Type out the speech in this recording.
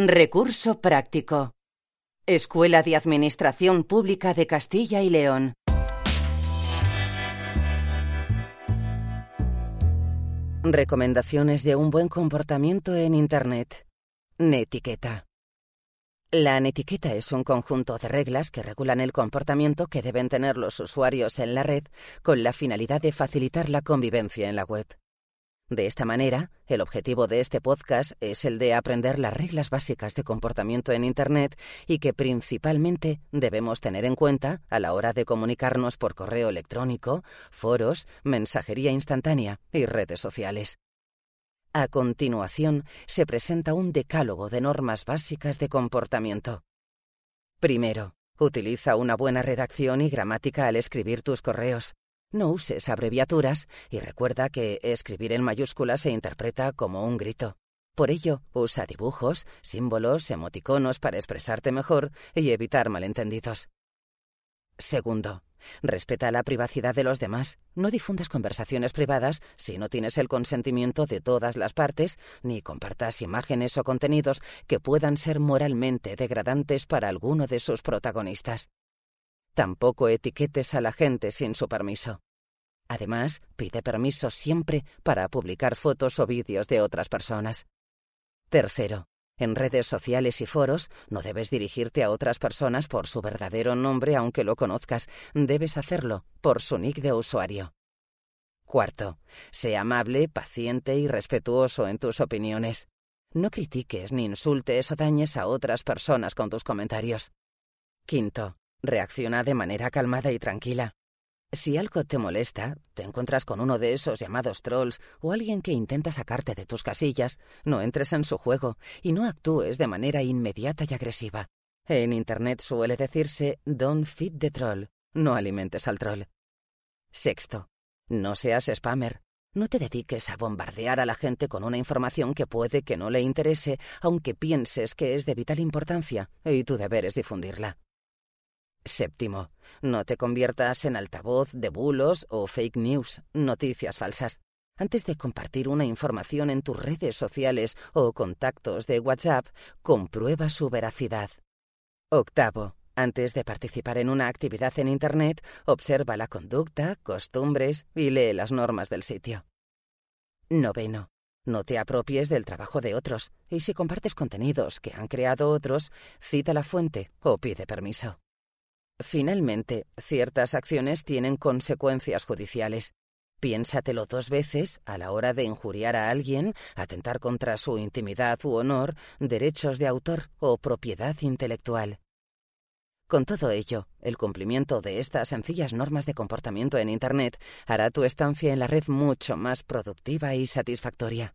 Recurso práctico. Escuela de Administración Pública de Castilla y León. Recomendaciones de un buen comportamiento en Internet. Netiqueta. La netiqueta es un conjunto de reglas que regulan el comportamiento que deben tener los usuarios en la red con la finalidad de facilitar la convivencia en la web. De esta manera, el objetivo de este podcast es el de aprender las reglas básicas de comportamiento en Internet y que principalmente debemos tener en cuenta a la hora de comunicarnos por correo electrónico, foros, mensajería instantánea y redes sociales. A continuación, se presenta un decálogo de normas básicas de comportamiento. Primero, utiliza una buena redacción y gramática al escribir tus correos. No uses abreviaturas y recuerda que escribir en mayúsculas se interpreta como un grito. Por ello, usa dibujos, símbolos, emoticonos para expresarte mejor y evitar malentendidos. Segundo, respeta la privacidad de los demás. No difundas conversaciones privadas si no tienes el consentimiento de todas las partes, ni compartas imágenes o contenidos que puedan ser moralmente degradantes para alguno de sus protagonistas. Tampoco etiquetes a la gente sin su permiso. Además, pide permiso siempre para publicar fotos o vídeos de otras personas. Tercero, en redes sociales y foros no debes dirigirte a otras personas por su verdadero nombre aunque lo conozcas, debes hacerlo por su nick de usuario. Cuarto, sé amable, paciente y respetuoso en tus opiniones. No critiques ni insultes o dañes a otras personas con tus comentarios. Quinto, Reacciona de manera calmada y tranquila. Si algo te molesta, te encuentras con uno de esos llamados trolls o alguien que intenta sacarte de tus casillas, no entres en su juego y no actúes de manera inmediata y agresiva. En Internet suele decirse don't feed the troll, no alimentes al troll. Sexto, no seas spammer. No te dediques a bombardear a la gente con una información que puede que no le interese, aunque pienses que es de vital importancia, y tu deber es difundirla. Séptimo, no te conviertas en altavoz de bulos o fake news, noticias falsas. Antes de compartir una información en tus redes sociales o contactos de WhatsApp, comprueba su veracidad. Octavo, antes de participar en una actividad en Internet, observa la conducta, costumbres y lee las normas del sitio. Noveno. No te apropies del trabajo de otros, y si compartes contenidos que han creado otros, cita la fuente o pide permiso. Finalmente, ciertas acciones tienen consecuencias judiciales. Piénsatelo dos veces a la hora de injuriar a alguien, atentar contra su intimidad u honor, derechos de autor o propiedad intelectual. Con todo ello, el cumplimiento de estas sencillas normas de comportamiento en Internet hará tu estancia en la red mucho más productiva y satisfactoria.